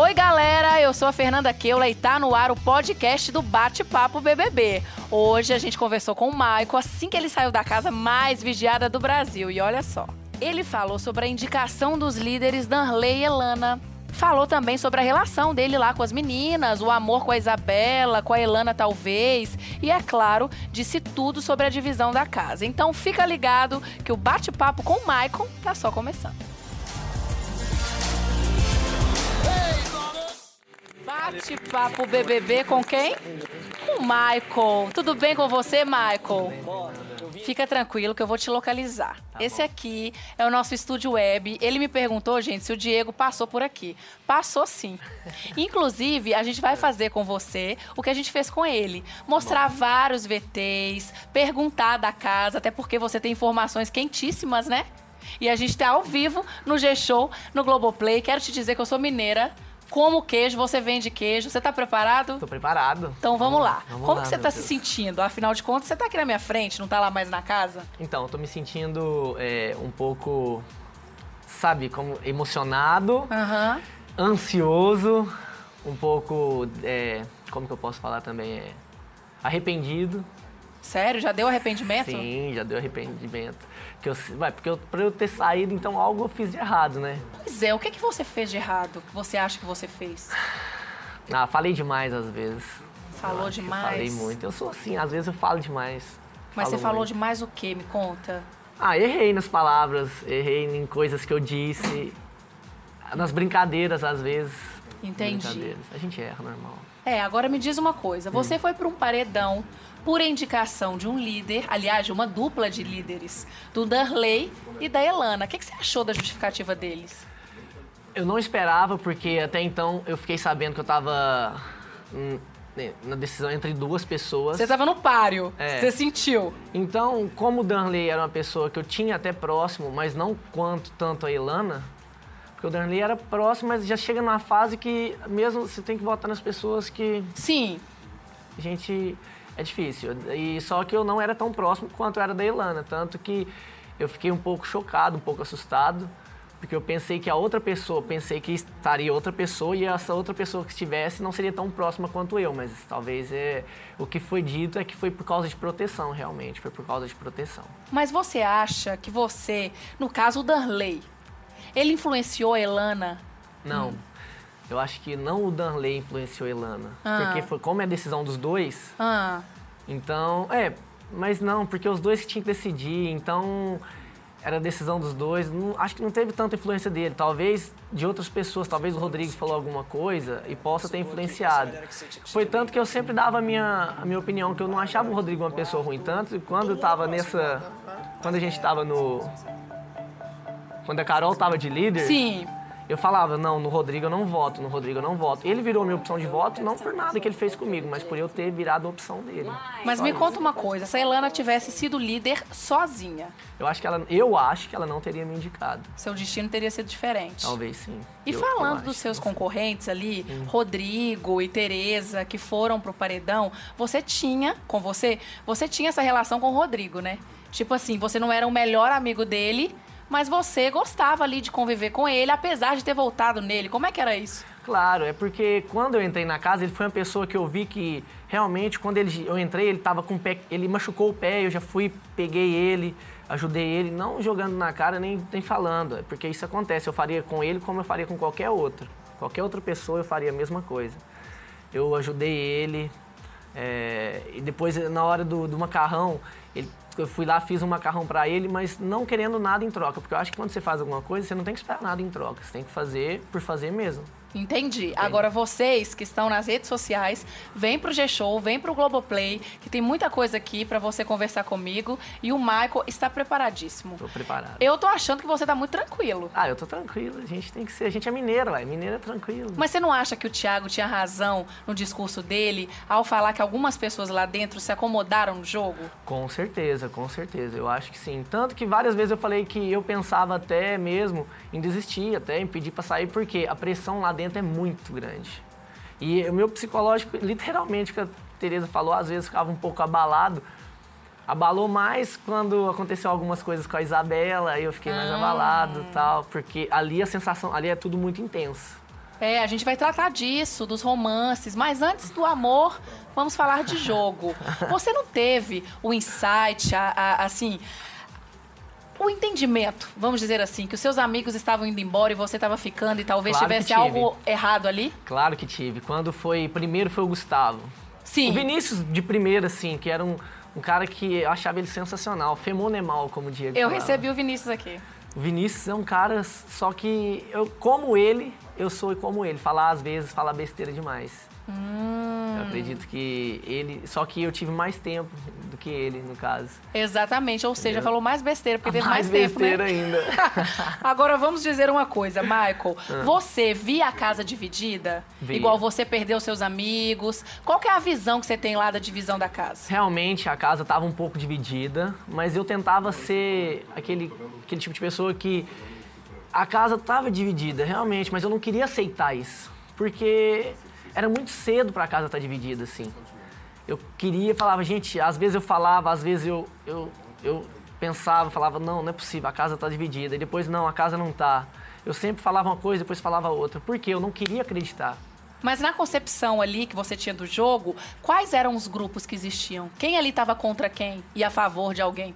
Oi, galera, eu sou a Fernanda Keula e tá no ar o podcast do Bate-Papo BBB. Hoje a gente conversou com o Maico assim que ele saiu da casa mais vigiada do Brasil. E olha só, ele falou sobre a indicação dos líderes Danley e Elana. Falou também sobre a relação dele lá com as meninas, o amor com a Isabela, com a Elana talvez, e é claro, disse tudo sobre a divisão da casa. Então fica ligado que o bate-papo com o Maicon tá só começando. Bate-papo BBB com quem? Com o Michael. Tudo bem com você, Michael? Fica tranquilo que eu vou te localizar. Tá Esse aqui é o nosso estúdio web. Ele me perguntou, gente, se o Diego passou por aqui. Passou sim. Inclusive, a gente vai fazer com você o que a gente fez com ele. Mostrar vários VTs, perguntar da casa, até porque você tem informações quentíssimas, né? E a gente tá ao vivo no G-Show, no Globoplay. Quero te dizer que eu sou mineira como queijo, você vende queijo. Você tá preparado? Tô preparado. Então vamos, lá. Vamos Como lá, que você tá Deus. se sentindo? Afinal de contas, você tá aqui na minha frente, não tá lá mais na casa? Então, eu tô me sentindo é, um pouco, sabe, como emocionado, uhum. ansioso, um pouco, é, como que eu posso falar também? É, arrependido. Sério? Já deu arrependimento? Sim, já deu arrependimento. Que eu, vai, porque eu, pra eu ter saído, então algo eu fiz de errado, né? Pois é, o que, que você fez de errado? que você acha que você fez? Ah, falei demais às vezes. Falou demais? Falei muito. Eu sou assim, às vezes eu falo demais. Mas falo você falou muito. demais o quê? Me conta. Ah, errei nas palavras, errei em coisas que eu disse, nas brincadeiras às vezes. Entendi. A gente erra, normal. É, agora me diz uma coisa. Você hum. foi para um paredão por indicação de um líder, aliás, de uma dupla de líderes, do Darley e da Elana. O que, que você achou da justificativa deles? Eu não esperava, porque até então eu fiquei sabendo que eu estava hum, né, na decisão entre duas pessoas. Você estava no páreo, é. você sentiu. Então, como o Darley era uma pessoa que eu tinha até próximo, mas não quanto tanto a Elana, porque o Darley era próximo, mas já chega numa fase que mesmo você tem que votar nas pessoas que... Sim. A gente é difícil. E só que eu não era tão próximo quanto era da Ilana, tanto que eu fiquei um pouco chocado, um pouco assustado, porque eu pensei que a outra pessoa, pensei que estaria outra pessoa e essa outra pessoa que estivesse não seria tão próxima quanto eu, mas talvez é o que foi dito é que foi por causa de proteção, realmente, foi por causa de proteção. Mas você acha que você, no caso o Darley, ele influenciou a Elana? Não. Hum. Eu acho que não o Danley influenciou a Elana. Ah. Porque foi como é a decisão dos dois. Ah. Então, é, mas não, porque os dois que tinham que decidir, então era a decisão dos dois. Não, acho que não teve tanta influência dele. Talvez de outras pessoas, talvez o Rodrigo falou alguma coisa e possa ter influenciado. Foi tanto que eu sempre dava a minha, a minha opinião, que eu não achava o Rodrigo uma pessoa ruim. Tanto e quando estava nessa. Quando a gente estava no. Quando a Carol estava de líder. Sim eu falava, não, no Rodrigo eu não voto, no Rodrigo eu não voto. Ele virou minha opção de voto não por nada que ele fez comigo, mas por eu ter virado a opção dele. Mas Só me isso. conta uma coisa, se a Elana tivesse sido líder sozinha. Eu acho que ela, eu acho que ela não teria me indicado. Seu destino teria sido diferente. Talvez sim. E eu, falando eu dos seus concorrentes ali, hum. Rodrigo e Tereza, que foram pro paredão, você tinha, com você, você tinha essa relação com o Rodrigo, né? Tipo assim, você não era o melhor amigo dele, mas você gostava ali de conviver com ele, apesar de ter voltado nele. Como é que era isso? Claro, é porque quando eu entrei na casa, ele foi uma pessoa que eu vi que realmente, quando ele, eu entrei, ele tava com o pé, ele machucou o pé, eu já fui, peguei ele, ajudei ele, não jogando na cara nem, nem falando, é porque isso acontece. Eu faria com ele como eu faria com qualquer outro. Qualquer outra pessoa eu faria a mesma coisa. Eu ajudei ele, é, e depois, na hora do, do macarrão, ele eu fui lá, fiz um macarrão para ele, mas não querendo nada em troca, porque eu acho que quando você faz alguma coisa, você não tem que esperar nada em troca, você tem que fazer por fazer mesmo. Entendi. Agora vocês que estão nas redes sociais, vem pro G-Show, vem pro Globoplay, que tem muita coisa aqui para você conversar comigo. E o Michael está preparadíssimo. Tô preparado. Eu tô achando que você tá muito tranquilo. Ah, eu tô tranquilo. A gente tem que ser. A gente é mineiro, ué. Mineiro é tranquilo. Mas você não acha que o Thiago tinha razão no discurso dele ao falar que algumas pessoas lá dentro se acomodaram no jogo? Com certeza, com certeza. Eu acho que sim. Tanto que várias vezes eu falei que eu pensava até mesmo em desistir, até em pedir pra sair, porque a pressão lá dentro é muito grande. E o meu psicológico, literalmente, que a Tereza falou, às vezes ficava um pouco abalado. Abalou mais quando aconteceu algumas coisas com a Isabela, aí eu fiquei mais ah. abalado tal, porque ali a sensação, ali é tudo muito intenso. É, a gente vai tratar disso, dos romances, mas antes do amor, vamos falar de jogo. Você não teve o insight, a, a, assim, o entendimento, vamos dizer assim, que os seus amigos estavam indo embora e você estava ficando e talvez Claro tivesse tive. algo errado ali? Claro que tive. Quando foi. Primeiro foi o Gustavo. Sim. O Vinícius de primeira, assim, que era um, um cara que eu achava ele sensacional. Femonemal, como o Diego Eu falava. recebi o Vinícius aqui. O Vinícius é um cara, só que eu, como ele, eu sou como ele. Falar às vezes, falar besteira demais. Hum. Eu acredito que ele. Só que eu tive mais tempo do que ele, no caso. Exatamente, ou seja, Entendeu? falou mais besteira, porque teve mais, mais tempo, né? besteira ainda. Agora vamos dizer uma coisa, Michael. Você via a casa dividida? Via. Igual você perdeu seus amigos? Qual que é a visão que você tem lá da divisão da casa? Realmente a casa estava um pouco dividida, mas eu tentava ser aquele, aquele tipo de pessoa que a casa estava dividida, realmente, mas eu não queria aceitar isso, porque era muito cedo para a casa estar dividida assim. Eu queria, falava, gente, às vezes eu falava, às vezes eu, eu, eu pensava, falava, não, não é possível, a casa está dividida, e depois, não, a casa não está. Eu sempre falava uma coisa, depois falava outra, porque eu não queria acreditar. Mas na concepção ali que você tinha do jogo, quais eram os grupos que existiam? Quem ali estava contra quem e a favor de alguém?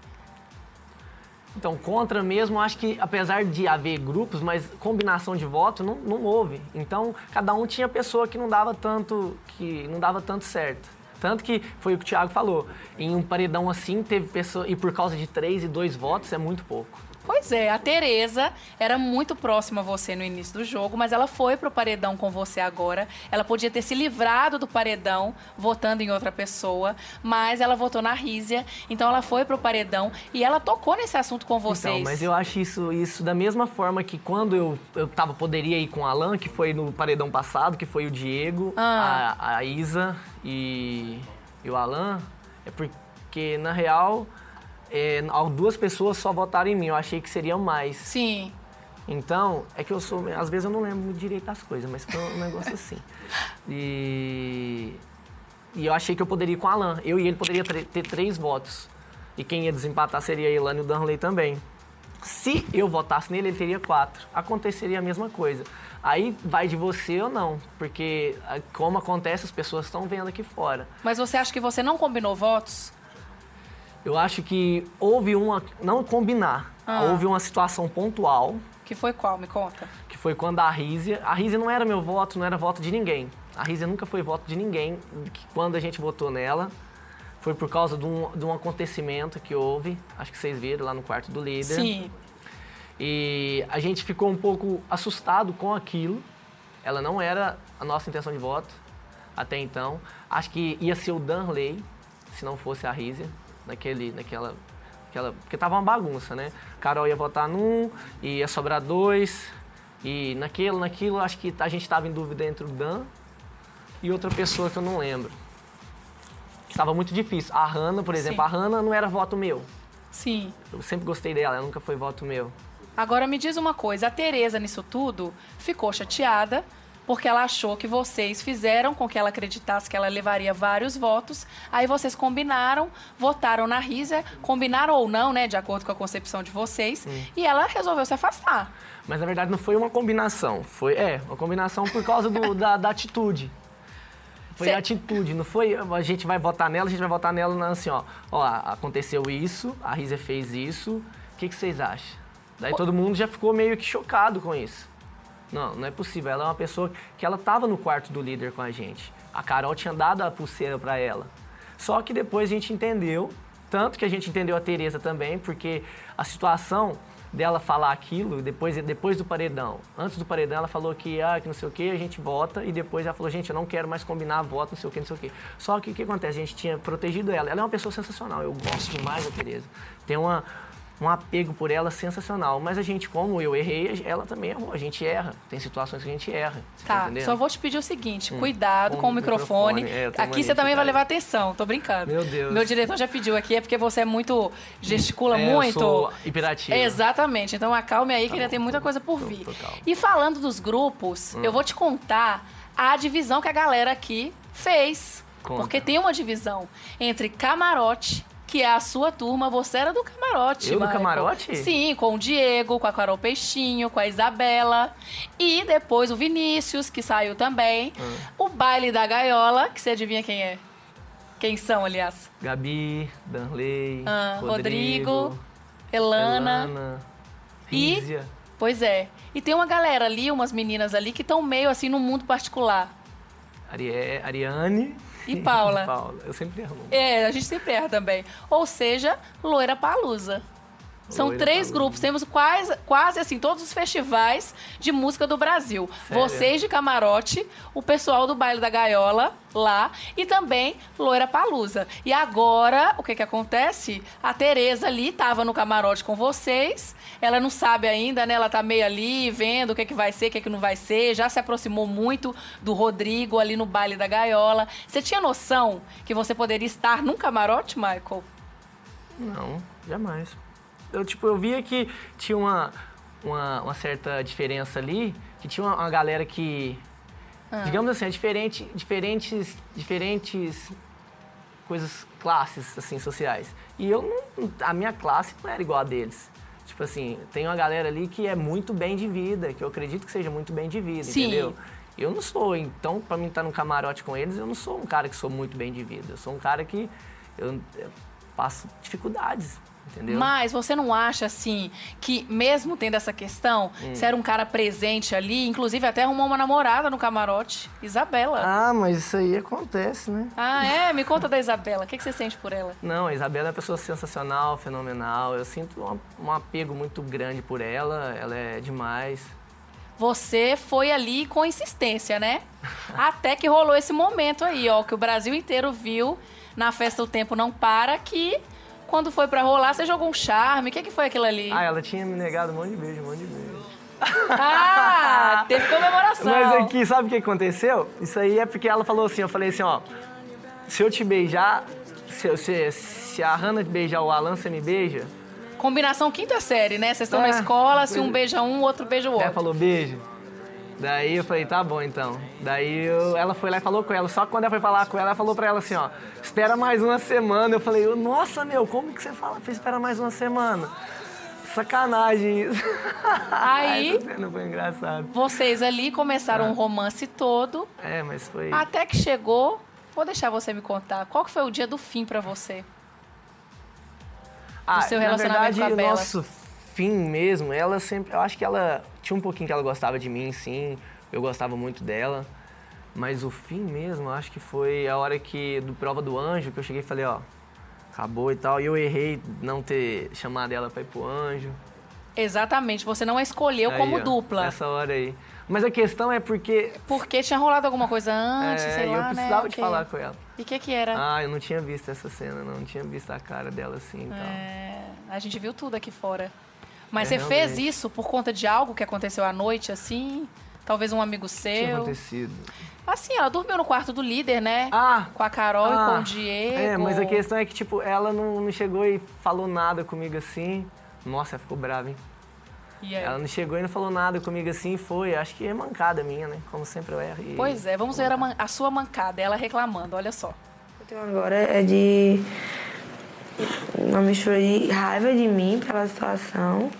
Então, contra mesmo, acho que apesar de haver grupos, mas combinação de voto não, não houve. Então, cada um tinha pessoa que não dava tanto, que não dava tanto certo. Tanto que foi o que o Thiago falou. Em um paredão assim, teve pessoa. E por causa de três e dois votos é muito pouco. Pois é, a Tereza era muito próxima a você no início do jogo, mas ela foi pro paredão com você agora. Ela podia ter se livrado do paredão votando em outra pessoa, mas ela votou na Rízia, então ela foi pro paredão e ela tocou nesse assunto com vocês. Então, mas eu acho isso, isso da mesma forma que quando eu, eu tava, poderia ir com o Alan, que foi no paredão passado, que foi o Diego, Ah. a, a Isa e, e o Alan, é porque, na real, é, duas pessoas só votaram em mim. Eu achei que seriam mais. Sim. Então, é que eu sou. Às vezes eu não lembro direito das coisas, mas foi um negócio assim. E. E eu achei que eu poderia ir com o Alan. Eu e ele poderia ter três votos. E quem ia desempatar seria a Elane e o Danley também. Se eu votasse nele, ele teria quatro. Aconteceria a mesma coisa. Aí vai de você ou não. Porque, ah, como acontece, as pessoas estão vendo aqui fora. Mas você acha que você não combinou votos? Eu acho que houve uma. Não combinar. Ah. Houve uma situação pontual Que foi qual? Me conta. que foi quando a Rízia... A Rízia não era meu voto, não era voto de ninguém. A Rízia nunca foi voto de ninguém que quando a gente votou nela. Foi por causa de um, de um acontecimento que houve, acho que vocês viram lá no quarto do líder. Sim. E a gente ficou um pouco assustado com aquilo. Ela não era a nossa intenção de voto até então. Acho que ia ser o Danley, se não fosse a Rízia, naquele, naquela, naquela... Porque tava uma bagunça, né? Carol ia votar num, e ia sobrar dois. E naquilo, naquilo, acho que a gente estava em dúvida entre o Dan e outra pessoa que eu não lembro. Tava muito difícil. A Hanna, por exemplo, Sim. a Hanna não era voto meu. Sim. Eu sempre gostei dela, ela nunca foi voto meu. Agora me diz uma coisa, a Tereza nisso tudo ficou chateada porque ela achou que vocês fizeram com que ela acreditasse que ela levaria vários votos. Aí vocês combinaram, votaram na Rízia, combinaram ou não, né, de acordo com a concepção de vocês, e ela resolveu se afastar. Mas na verdade não foi uma combinação. Foi, é, uma combinação por causa do- da, da atitude. Foi Cê- a atitude, não foi a gente vai votar nela, a gente vai votar nela assim, ó. Ó, aconteceu isso, a Risa fez isso, o que, que vocês acham? Daí todo mundo já ficou meio que chocado com isso. Não, não é possível. Ela é uma pessoa que ela tava no quarto do líder com a gente. A Carol tinha dado a pulseira para ela. Só que depois a gente entendeu, tanto que a gente entendeu a Tereza também, porque a situação dela falar aquilo depois, depois do paredão. Antes do paredão ela falou que, ah, que não sei o que, a gente vota, e depois ela falou, gente, eu não quero mais combinar voto, não sei o que, não sei o que. Só que o que acontece? A gente tinha protegido ela. Ela é uma pessoa sensacional, eu gosto demais da Tereza. Tem uma, um apego por ela sensacional. Mas a gente, como eu errei, ela também errou. A gente erra. Tem situações que a gente erra. Tá, entendendo? só vou te pedir o seguinte, cuidado Com o microfone. microfone, é, eu aqui você também vai ficar- levar atenção, tô brincando. Meu Deus. Meu diretor já pediu aqui, é porque você é muito, gesticula É, eu muito. sou hiperativo. Exatamente, então acalme aí que Tá ainda bom, tem muita tô- coisa por tô- vir. tô. Hum. E falando dos grupos, eu vou te contar a divisão que a galera aqui fez. Conta. Porque tem uma divisão entre camarote, que é a sua turma, você era do camarote. Eu do Michael. camarote? Sim, com o Diego, com a Carol Peixinho, com a Isabela. E depois o Vinícius, que saiu também. Ah. O baile da gaiola, que você adivinha quem é? Quem são, aliás? Gabi, Danley, Ah, Rodrigo, Rodrigo, Elana. Elana, E- Rízia. Pois é. E tem uma galera ali, umas meninas ali, que estão meio assim no mundo particular. Arie- Ariane. E Paula. Paula. Eu sempre erro. É, a gente sempre erra também. Ou seja, Loira Palusa. São Loira três Palusa. grupos, temos quase, quase assim todos os festivais de música do Brasil. Sério? Vocês de camarote, o pessoal do baile da gaiola lá e também Loira Palusa. E agora, o que que acontece? A Tereza ali estava no camarote com vocês. Ela não sabe ainda, né? Ela tá meio ali vendo o que que vai ser, o que que não vai ser. Já se aproximou muito do Rodrigo ali no baile da gaiola. Você tinha noção que você poderia estar num camarote, Michael? Não, jamais. Eu, tipo, eu via que tinha uma, uma, uma certa diferença ali, que tinha uma, uma galera que, Ah. digamos assim, é diferente, diferentes, diferentes coisas, classes, assim, sociais. E eu não, a minha classe não era igual a deles. Tipo assim, tem uma galera ali que é muito bem de vida, que eu acredito que seja muito bem de vida, Sim. entendeu? Eu não sou, então, pra mim estar no camarote com eles, eu não sou um cara que sou muito bem de vida. Eu sou um cara que eu, eu passo dificuldades, entendeu? Mas você não acha, assim, que mesmo tendo essa questão, Hum. você era um cara presente ali, inclusive até arrumou uma namorada no camarote, Isabela. Ah, mas isso aí acontece, né? Ah, é? Me conta da Isabela. O que, que você sente por ela? Não, a Isabela é uma pessoa sensacional, fenomenal. Eu sinto um, um apego muito grande por ela, ela é demais. Você foi ali com insistência, né? Até que rolou esse momento aí, ó, que o Brasil inteiro viu na festa O Tempo Não Para, que quando foi pra rolar, você jogou um charme. O que, que foi aquilo ali? Ah, ela tinha me negado um monte de beijo, um monte de beijo. Ah, teve comemoração. Mas aqui, sabe o que aconteceu? Isso aí é porque ela falou assim, eu falei assim, ó, se eu te beijar, se, se, se a Hannah beijar o Alan, você me beija? Combinação quinta série, né? Vocês estão na É, escola, se um pois- beija um, o outro beija o Ela outro. falou beijo. Daí eu falei, tá bom então. Daí eu- ela foi lá e falou com ela. Só que quando ela foi falar com ela, ela falou pra ela assim, ó, espera mais uma semana. Eu falei, nossa, meu, como que você fala? Espera mais uma semana. Sacanagem isso. Aí- Essa foi engraçada. Vocês ali começaram um romance todo, É, mas foi. até que chegou. Vou deixar você me contar. Qual que foi o dia do fim pra você? Ah, seu na relacionamento verdade, com a Bela. nosso fim mesmo, ela sempre. Eu acho que ela tinha um pouquinho que ela gostava de mim, sim. Eu gostava muito dela. Mas o fim mesmo, eu acho que foi a hora que, do Prova do Anjo, que eu cheguei e falei, ó, acabou e tal. E eu errei não ter chamado ela pra ir pro anjo. Exatamente, você não a escolheu Aí, como ó, dupla. Nessa hora aí. Mas a questão é porque. Porque tinha rolado alguma coisa antes, é, sei lá, eu precisava né? de Ok. falar com ela. E o que que era? Ah, eu não tinha visto essa cena, não. Não tinha visto a cara dela assim e tal. É, a gente viu tudo aqui fora. Mas É, você fez realmente. isso por conta de algo que aconteceu à noite, assim? Talvez um amigo Tinha seu? acontecido. Assim, ela dormiu no quarto do líder, né? Ah! Com a Carol e Ah, com o Diego. É, mas a questão é que, tipo, ela não, não chegou e falou nada comigo assim. Nossa, ela ficou brava, hein? E aí? Ela não chegou e não falou nada comigo assim, foi. Acho que é mancada minha, né? Como sempre eu erro. e- Pois é, vamos ver a, man- a sua mancada, ela reclamando, olha só. eu tenho agora é de uma mistura de raiva de mim pela situação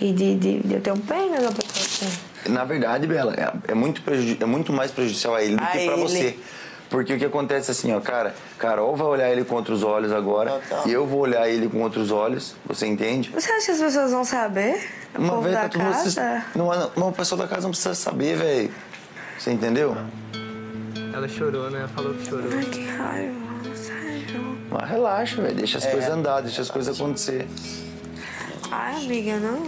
e de, de, de eu ter um pena da pessoa assim. Na verdade, Bela, é, é muito, prejudi- é muito mais prejudicial a ele do A que pra ele. você. Porque o que acontece assim, ó, cara, Carol vai olhar ele com outros olhos agora, e eu vou olhar ele com outros olhos, você entende? Você acha que as pessoas vão saber? O Uma povo vez da tá casa? Não, é- uma pessoa da casa não precisa saber, velho. Você entendeu? Ela chorou, né? Falou que chorou. Ai, que raiva. Mas relaxa, velho. Deixa as coisas andar, deixa as coisas acontecer. Ai, amiga, não.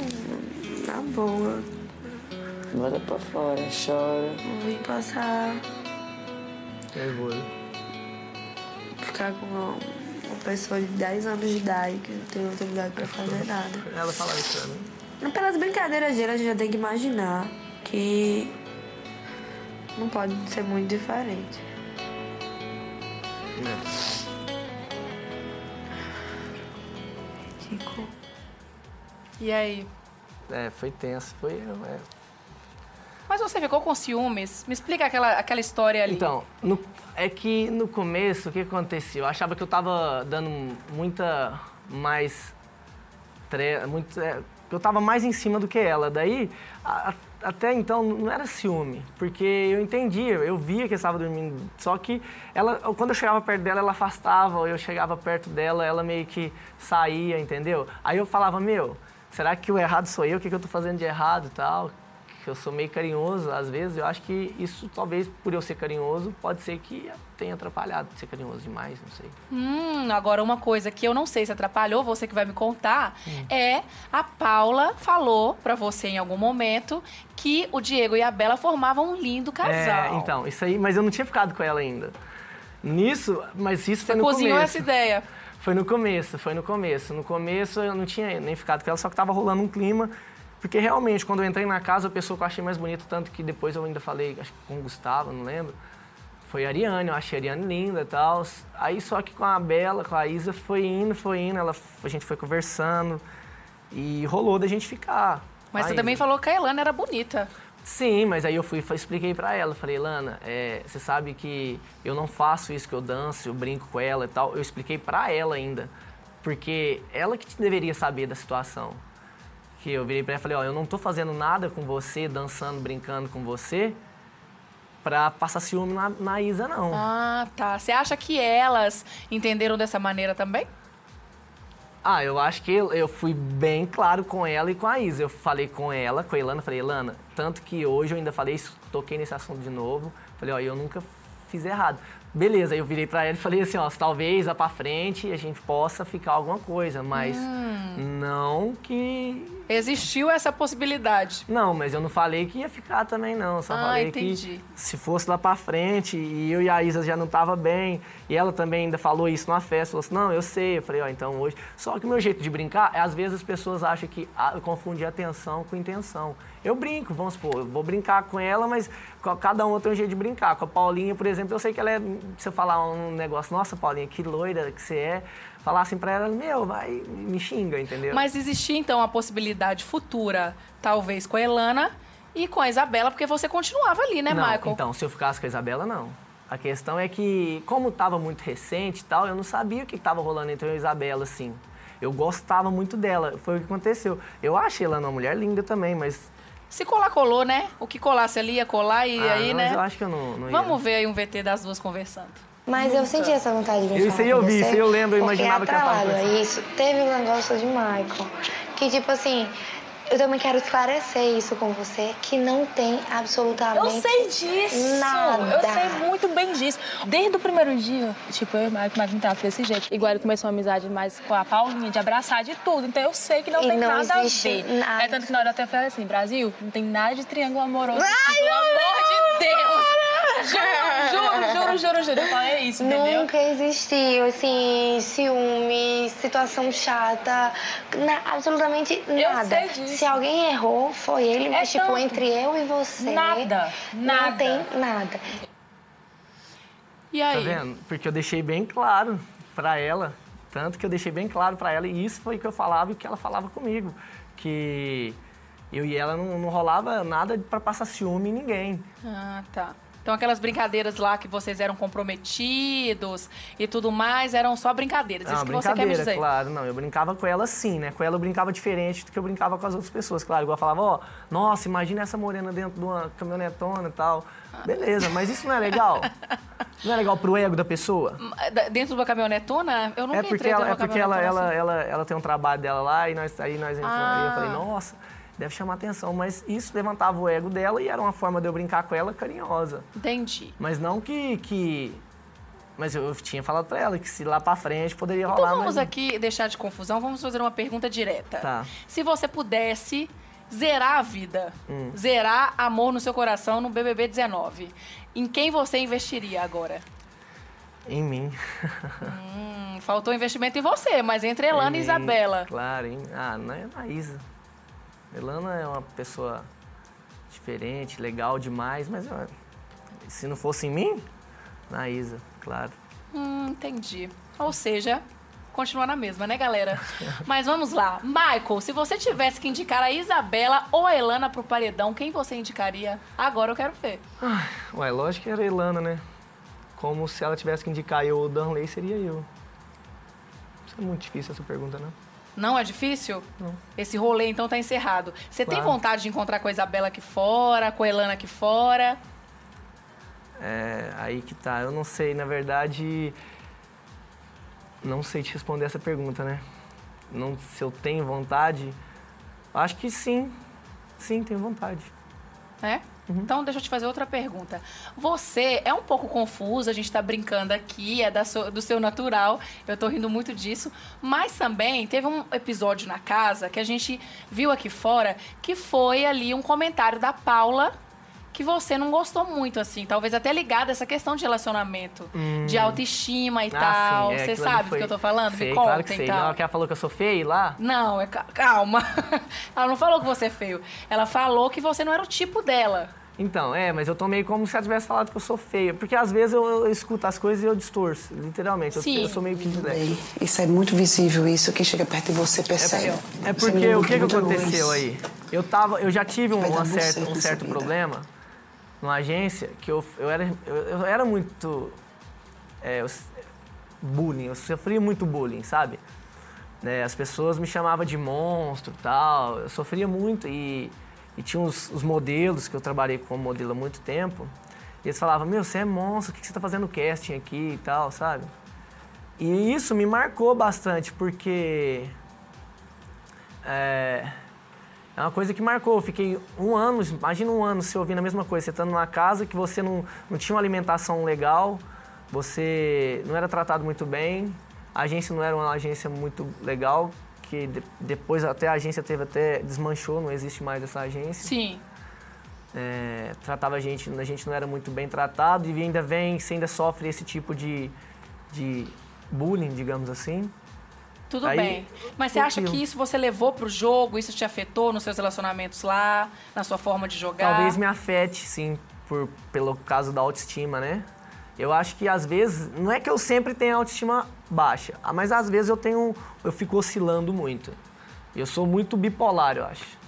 Na boa. Bota pra fora, chora. Não vim passar. Nervoso. Ficar com uma, uma pessoa de 10 anos de idade que não tem autoridade pra fazer nada. Ela falava isso pra mim. Pelas brincadeiras dele, a gente já tem que imaginar que não pode ser muito diferente. Ridículo. E aí? É, foi tenso. Foi. É, Mas você ficou com ciúmes, me explica aquela, aquela história ali. Então, no- é que no começo, o que aconteceu? Eu achava que eu tava dando muita mais. Tre... Muito, é, eu tava mais em cima do que ela. Daí, a- até então, não era ciúme, porque eu entendia, eu via que eu estava dormindo. Só que ela, quando eu chegava perto dela, ela afastava, ou eu chegava perto dela, ela meio que saía, entendeu? Aí eu falava, meu, será que o errado sou eu? O que, que eu tô fazendo de errado e tal? que eu sou meio carinhoso, às vezes, eu acho que isso, talvez, por eu ser carinhoso, pode ser que tenha atrapalhado ser carinhoso demais, não sei. Hum, agora uma coisa que eu não sei se atrapalhou, você que vai me contar, é a Paula falou pra você em algum momento que o Diego e a Bela formavam um lindo casal. É, então, isso aí, mas eu não tinha ficado com ela ainda. Nisso, mas isso Você foi no cozinhou começo. essa ideia. Foi no começo, foi no começo. No começo eu não tinha nem ficado com ela, só que tava rolando um clima. Porque realmente, quando eu entrei na casa, a pessoa que eu achei mais bonita, tanto que depois eu ainda falei, acho que com o Gustavo, não lembro, foi a Ariane, eu achei a Ariane linda e tal. Aí só que com a Bela, com a Isa, foi indo, foi indo, ela, a gente foi conversando e rolou da gente ficar. Mas você a também Isa. falou que a Elana era bonita. Sim, mas aí eu fui expliquei pra ela. Falei, Lana, é, você sabe que eu não faço isso, que eu danço, eu brinco com ela e tal. Eu expliquei pra ela ainda. Porque ela que deveria saber da situação. Que eu virei pra ela e falei, ó, eu não tô fazendo nada com você, dançando, brincando com você, pra passar ciúme na, na Isa, não. Ah, tá. Você acha que elas entenderam dessa maneira também? Ah, eu acho que eu, eu fui bem claro com ela e com a Isa. Eu falei com ela, com a Elana, falei, Elana, tanto que hoje eu ainda falei isso, toquei nesse assunto de novo. Falei, ó, eu nunca fiz errado. Beleza, aí eu virei pra ela e falei assim, ó, talvez lá pra frente a gente possa ficar alguma coisa, mas não que. Existiu essa possibilidade. Não, mas eu não falei que ia ficar também, não. Só Ah, falei entendi. que se fosse lá pra frente e eu e a Isa já não tava bem, e ela também ainda falou isso numa festa, falou assim, não, eu sei. Eu falei, ó, então hoje. Só que o meu jeito de brincar, é, às vezes as pessoas acham que ah, eu confundi atenção com intenção. Eu brinco, vamos supor, eu vou brincar com ela, mas cada um tem um jeito de brincar. Com a Paulinha, por exemplo, eu sei que ela é. Se eu falar um negócio, nossa, Paulinha, que loira que você é, falar assim pra ela, meu, vai, me xinga, entendeu? Mas existia então a possibilidade futura, talvez com a Elana e com a Isabela, porque você continuava ali, né, não, Michael? Então, se eu ficasse com a Isabela, não. A questão é que, como estava muito recente e tal, eu não sabia o que estava rolando entre eu e a Isabela, assim. Eu gostava muito dela, foi o que aconteceu. Eu achei ela uma mulher linda também, mas... Se colar, colou, né? O que colasse ali ia colar e ah, aí, não, né? Mas eu acho que eu não, não ia. Vamos ver aí um VT das duas conversando. Mas eu senti essa vontade de Eu- isso falar aí eu vi, isso aí eu lembro, eu imaginava que ela tava atrelado a conversando. isso, teve um negócio de Michael, que tipo assim, eu também quero esclarecer isso com você, que não tem absolutamente Eu sei disso! nada. Eu sei muito bem disso. Desde o primeiro dia, tipo, eu e o Marco, Marco não tava desse jeito. Igual ele começou uma amizade mais com a Paulinha, de abraçar, de tudo. Então eu sei que não E tem não nada a ver. nada. É tanto que na hora eu até falei assim, Brasil, não tem nada de triângulo amoroso. aqui, pelo amor de Deus! Juro, juro, juro, juro, juro. Eu falei isso, entendeu? Nunca existiu, assim, ciúme, situação chata, na- absolutamente nada. sei disso. Se alguém errou, foi ele, mas tipo, tanto. entre eu e você. Nada, nada. Não tem nada. E Tá aí? vendo? Porque eu deixei bem claro pra ela, tanto que eu deixei bem claro pra ela, e isso foi o que eu falava e o que ela falava comigo, que eu e ela não, não rolava nada pra passar ciúme em ninguém. Ah, tá. Então aquelas brincadeiras lá que vocês eram comprometidos e tudo mais eram só brincadeiras. Ah, Isso que você quer me dizer. claro. Não, eu brincava com ela sim, né? Com ela eu brincava diferente do que eu brincava com as outras pessoas. Claro, igual eu falava, ó, nossa, imagina essa morena dentro de uma caminhonetona e tal. Beleza, mas isso não é legal? Não é legal pro ego da pessoa? Da- Dentro de uma caminhonetona? Eu nunca É porque, entrei ela, é porque ela, caminhonetona ela, assim. ela, ela tem um trabalho dela lá e nós, aí nós entramos Ah. aí eu falei, nossa, deve chamar atenção. Mas isso levantava o ego dela e era uma forma de eu brincar com ela carinhosa. Entendi. Mas não que. que... Mas eu, eu tinha falado pra ela que se lá pra frente poderia Então rolar. vamos mas... aqui deixar de confusão, vamos fazer uma pergunta direta. Tá. Se você pudesse zerar a vida, Hum. zerar amor no seu coração no BBB 19, em quem você investiria agora? Em mim. Hum, faltou investimento em você, mas entre Elana e Em- Isabela. Claro, hein? Ah, não é na Isa. Elana é uma pessoa diferente, legal demais, mas ó, se não fosse em mim, na Isa, claro. Hum, entendi. Ou seja, continua na mesma, né, galera? Mas vamos lá. Michael, se você tivesse que indicar a Isabela ou a Elana pro paredão, quem você indicaria? Agora eu quero ver. Ué, lógico que era a Ilana, né? Como se ela tivesse que indicar eu ou o Danley, seria eu. Isso é muito difícil essa pergunta, né? Não é difícil? Não. Esse rolê, então, tá encerrado. Você tem Claro. vontade de encontrar com a Isabela aqui fora, com a Elana aqui fora? É, aí que tá. Eu não sei, na verdade. Não sei te responder essa pergunta, né? Não, se eu tenho vontade. Acho que sim. Sim, tenho vontade. É? Então, deixa eu te fazer outra pergunta. Você é um pouco confuso, a gente tá brincando aqui, é sua- do seu natural, eu tô rindo muito disso. Mas também teve um episódio na casa que a gente viu aqui fora, que foi ali um comentário da Paula que você não gostou muito, assim. Talvez até ligado a essa questão de relacionamento, de autoestima e tal. Hum. Ah, sim, é, você sabe do que eu tô falando? Sei, Me claro conta, que sei. então. Não, que ela falou que eu sou feio lá? Não, é ca- calma. Ela não falou que você é feio. Ela falou que você não era o tipo dela. Então, é, mas eu tomei como se ela tivesse falado que eu sou feio. Porque às vezes eu, eu escuto as coisas e eu distorço, literalmente. Eu- Sim. Eu, sou meio que disléxico. Bem, isso é muito visível, isso. Quem chega perto de você percebe. É Você porque me o que, que muita luz. aconteceu aí? Eu tava, eu já tive um, certa- um certo vida. problema numa agência que eu, eu, era, eu, eu era muito é, eu bullying, eu sofria muito bullying, sabe? Né, as pessoas me chamavam de monstro tal, eu sofria muito e, e tinha os, os modelos que eu trabalhei como modelo há muito tempo. E eles falavam, meu, você é monstro, o que que você tá fazendo casting aqui e tal, sabe? E isso me marcou bastante, porque é, é uma coisa que marcou. Eu fiquei um ano, imagina um ano você ouvindo a mesma coisa. Você estando numa casa que você não, não tinha uma alimentação legal, você não era tratado muito bem, a agência não era uma agência muito legal, que de- depois até a agência teve até desmanchou, não existe mais essa agência. Sim. É, tratava a gente, a gente não era muito bem tratado e ainda vem, você ainda sofre esse tipo de, de bullying, digamos assim. Tudo Aí, bem. Mas você acha que isso você levou pro jogo? Isso te afetou nos seus relacionamentos lá? Na sua forma de jogar? Talvez me afete, sim, por, pelo caso da autoestima, né? Eu acho que às vezes, não é que eu sempre tenha autoestima baixa, ah, mas às vezes eu tenho, eu fico oscilando muito. Eu sou muito bipolar, eu acho.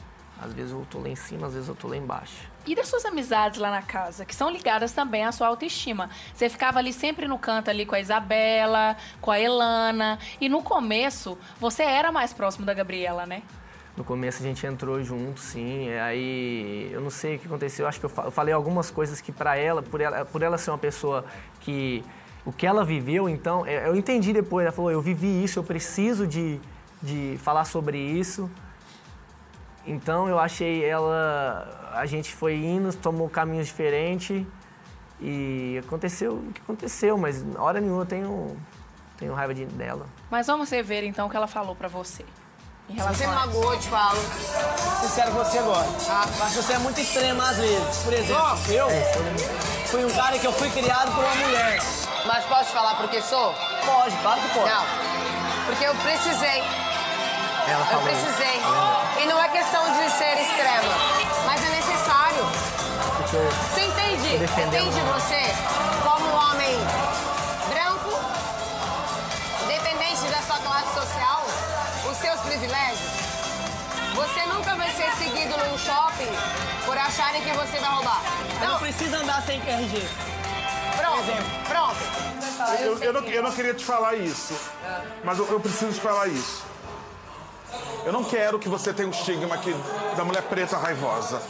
Às vezes eu tô lá em cima, às vezes eu tô lá embaixo. E das suas amizades lá na casa, que são ligadas também à sua autoestima? Você ficava ali sempre no canto ali com a Isabela, com a Elana. E no começo, você era mais próximo da Gabriela, né? No começo a gente entrou junto, sim. e Aí eu não sei o que aconteceu. Acho que eu, fa- eu falei algumas coisas que pra ela, por ela, por ela ser uma pessoa que o que ela viveu, então é, eu entendi depois. Ela falou: eu vivi isso, eu preciso de, de falar sobre isso. Então eu achei ela, a gente foi indo, tomou caminhos diferentes e aconteceu o que aconteceu, mas hora nenhuma eu tenho, tenho raiva de, dela. Mas vamos ver então o que ela falou pra você. Em Você relação me a... magoou, te falo. sincero com você agora. Mas você é muito extremo às vezes. Por exemplo, eu fui um cara que eu fui criado por uma mulher. Mas posso te falar por que sou? Pode, claro que pode. Não. Porque eu precisei. Ela Eu falou. precisei. E não é questão de ser extrema, Entende ela. você como um homem branco, independente da sua classe social, os seus privilégios? Você nunca vai ser seguido num shopping por acharem que você vai roubar. Não Não, precisa andar sem QRG. pronto, pronto. Eu, eu não, eu não queria te falar isso, mas eu, eu preciso te falar isso. Eu não quero que você tenha o estigma aqui da mulher preta raivosa.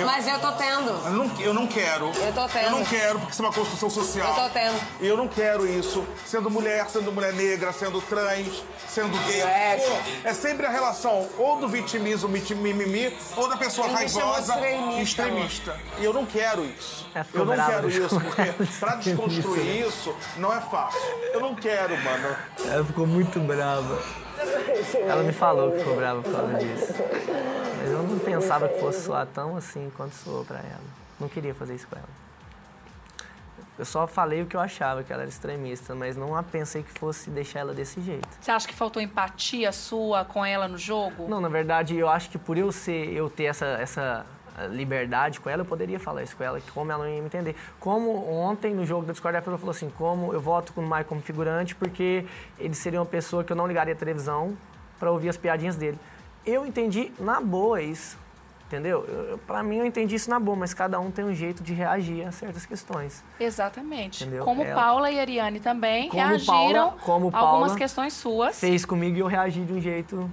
Eu, Mas eu tô tendo. eu não, eu não quero. Eu tô tendo. Eu não quero, porque isso é uma construção social. Eu tô tendo. E eu não quero isso, sendo mulher, sendo mulher negra, sendo trans, sendo gay. É, é sempre a relação ou do vitimismo, mimimi, ou da pessoa raivosa extremista, e extremista. E eu não quero isso. Ficou Eu não quero isso, porque pra desconstruir extremista. isso não é fácil. Eu não quero, mano. Ela ficou muito brava. Ela me falou que ficou brava por causa disso. Mas eu não pensava que fosse soar tão assim quanto soou pra ela. Não queria fazer isso com ela. Eu só falei o que eu achava, que ela era extremista, mas não pensei que fosse deixar ela desse jeito. Você acha que faltou empatia sua com ela no jogo? Não, na verdade, eu acho que por eu ser, eu ter essa, essa liberdade com ela, eu poderia falar isso com ela, que como ela não ia me entender. Como ontem, no jogo da Discord, ela falou assim, como eu voto com o Mike como figurante, porque ele seria uma pessoa que eu não ligaria a televisão para ouvir as piadinhas dele. Eu entendi na boa isso, entendeu? Eu, eu- pra mim, eu entendi isso na boa, mas cada um tem um jeito de reagir a certas questões. Exatamente. Entendeu? Como Ela- Paula e Ariane também reagiram Paula- como a algumas Paula questões suas. Fez comigo e eu reagi de um jeito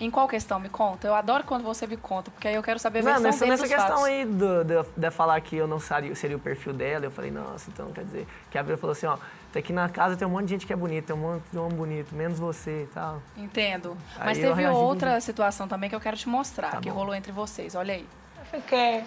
Em qual questão? Me conta. Eu adoro quando você me conta, porque aí eu quero saber a Não, versão nessa, dele nessa dos questão fatos. aí do, do- de falar que eu não seria, seria o perfil dela, eu falei, nossa, então quer dizer. Que a Bia falou assim, ó, aqui na casa tem um monte de gente que é bonita, tem um monte de homem bonito, menos você e tal. Entendo. Aí Mas eu teve outra situação também que eu quero te mostrar, Tá que bom. rolou entre vocês. Olha aí. Fiquei.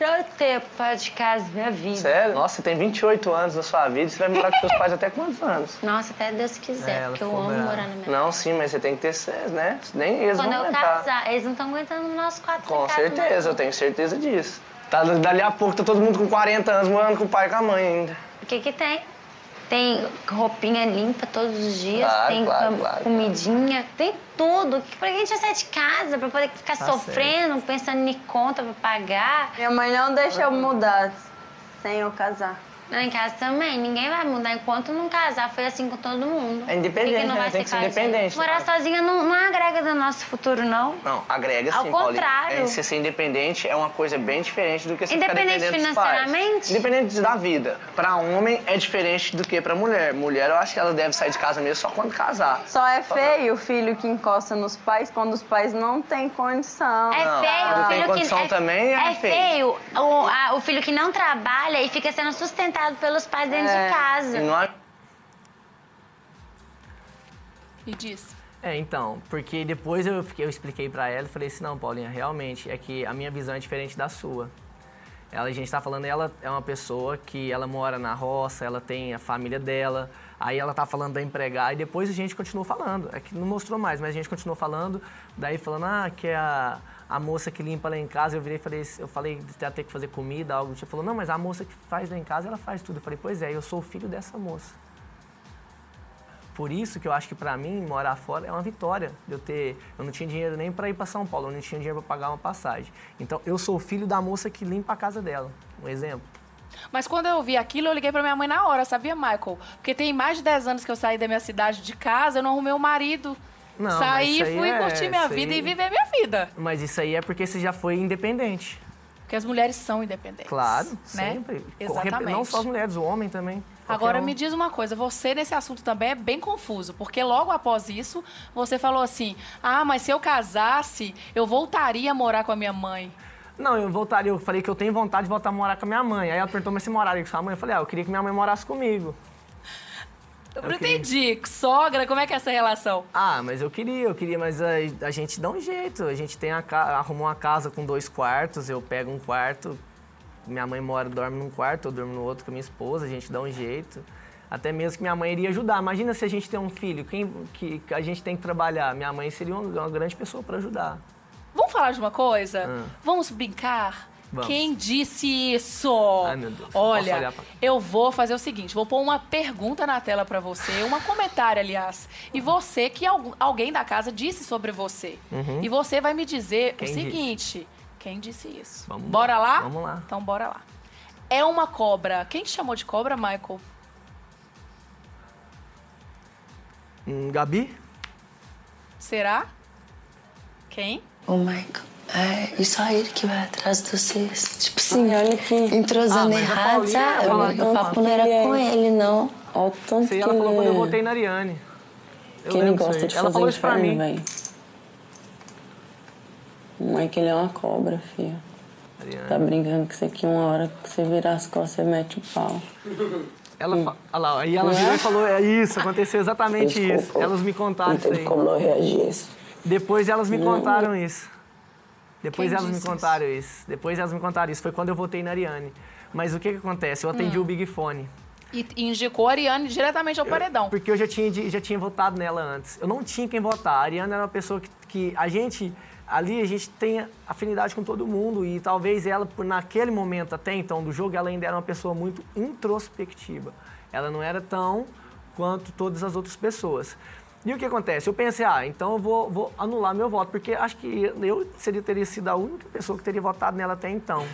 Eu tempo fora de casa, minha vida. Sério? Nossa, você tem 28 anos na sua vida, você vai morar com seus pais até quantos anos? Nossa, até Deus quiser, É, porque eu amo brava. morar na minha Não, sim, mas você tem que ter, né? Nem eles Quando vão eu aguentar. casar, eles não estão aguentando nós quatro Com casa, certeza, eu tenho certeza disso. Tá, dali a pouco tá todo mundo com 40 anos morando com o pai e com a mãe ainda. O que que tem? Tem roupinha limpa todos os dias, Claro, tem claro, com- claro. comidinha, tem tudo. Pra que a gente vai sair de casa? Pra poder ficar Tá sofrendo, pensando em conta pra pagar? Minha mãe não deixa eu mudar sem eu casar. Lá em casa também, ninguém vai mudar enquanto não casar. Foi assim com todo mundo. É independente, que não né? vai Tem que ser independente, Morar né? sozinha não, não agrega no nosso futuro, não. Não, agrega sim, Ao contrário. É, você ser independente é uma coisa bem diferente do que você ficar Independente dependendo dos pais. financeiramente? Independente da vida. Pra homem é diferente do que pra mulher. Mulher, eu acho que ela deve sair de casa mesmo só quando casar. Só é feio o filho que encosta nos pais quando os pais não têm condição. É Não, feio quando tem condição que. também, é feio o, a- o filho que não trabalha e fica sendo sustentado pelos pais dentro É. de casa. E não é- E diz. É, então, porque depois eu, fiquei- eu expliquei pra ela e falei assim, não, Paulinha, realmente, é que a minha visão é diferente da sua. Ela, a gente tá falando, ela é uma pessoa que ela mora na roça, ela tem a família dela, aí ela tá falando da empregada, e depois a gente continuou falando. É que não mostrou mais, mas a gente continuou falando, daí falando, ah, que é a, a moça que limpa lá em casa, eu virei falei, eu falei de ter que fazer comida, algo do tipo, falou, não, mas a moça que faz lá em casa, ela faz tudo. Eu falei, pois é, eu sou o filho dessa moça. Por isso que eu acho que pra mim morar fora é uma vitória. Eu ter, eu não tinha dinheiro nem para ir para São Paulo, eu não tinha dinheiro para pagar uma passagem. Então eu sou o filho da moça que limpa a casa dela. Um exemplo. Mas quando eu vi aquilo, eu liguei pra minha mãe na hora, sabia, Michael? Porque tem mais de 10 anos que eu saí da minha cidade de casa, eu não arrumei um marido. Não, Saí, fui é- curtir minha vida aí- e viver minha vida. Mas isso aí é porque você já foi independente. Porque as mulheres são independentes. Claro, né? sempre. Exatamente. Não só as mulheres, o homem também. Agora um. me diz uma coisa, você nesse assunto também é bem confuso, porque logo após isso você falou assim: "Ah, mas se eu casasse, eu voltaria a morar com a minha mãe". Não, eu voltaria, eu falei que eu tenho vontade de voltar a morar com a minha mãe. Aí ela perguntou, mas você moraria com sua mãe? Eu falei, ah, eu queria que minha mãe morasse comigo. Eu entendi. Sogra, como é que é essa relação? Ah, mas eu queria, eu queria, mas a, a gente dá um jeito. A gente tem a, arrumou uma casa com dois quartos, eu pego um quarto, minha mãe mora, dorme num quarto, eu durmo no outro com a minha esposa, a gente dá um jeito. Até mesmo que minha mãe iria ajudar. Imagina se a gente tem um filho, quem que, que a gente tem que trabalhar. Minha mãe seria uma, uma grande pessoa para ajudar. Vamos falar de uma coisa? Ah. Vamos brincar? Vamos. Quem disse isso? Ai, meu Deus, Olha, olhar pra- eu vou fazer o seguinte, vou pôr uma pergunta na tela pra você, uma comentário, aliás, e você que alguém da casa disse sobre você. Uhum. E você vai me dizer Quem o disse? seguinte, quem disse isso? Vamos bora lá? Vamos lá. Então bora lá. É uma cobra. Quem te chamou de cobra, Michael? Hum, Gabi? Será? Quem? Ô, Michael, é, e só ele que vai atrás de vocês. Tipo assim, olha que... Entrosando Ah, errado, sabe? fala- O papo não era com ele, não. Olha o tanto Sei, que ela falou ele... quando eu votei na Ariane. Eu que ele gosta de Ela fazer falou isso pra mim. velho. O Michael é uma cobra, filho. Ariane. Tá brincando com isso aqui uma hora que você virar as costas, você mete o pau. Ela, fa- olha lá, aí ela é? virou e falou, é isso, aconteceu exatamente Desculpa. isso. Elas me contaram Não isso teve aí. como não reagir a isso. Depois elas me Não. contaram isso. Depois Quem elas me contaram isso? Depois elas me contaram isso. Foi quando eu votei na Ariane. Mas o que que acontece? Eu atendi Hum. o Big Fone. E, indicou a Ariane diretamente ao paredão. Porque eu já tinha, já tinha votado nela antes. Eu não tinha quem votar. A Ariane era uma pessoa que, que a gente, ali, a gente tem afinidade com todo mundo. E talvez ela, por naquele momento até então do jogo, ela ainda era uma pessoa muito introspectiva. Ela não era tão quanto todas as outras pessoas. E o que acontece? Eu pensei, ah, então eu vou, vou anular meu voto, porque acho que eu seria, teria sido a única pessoa que teria votado nela até então.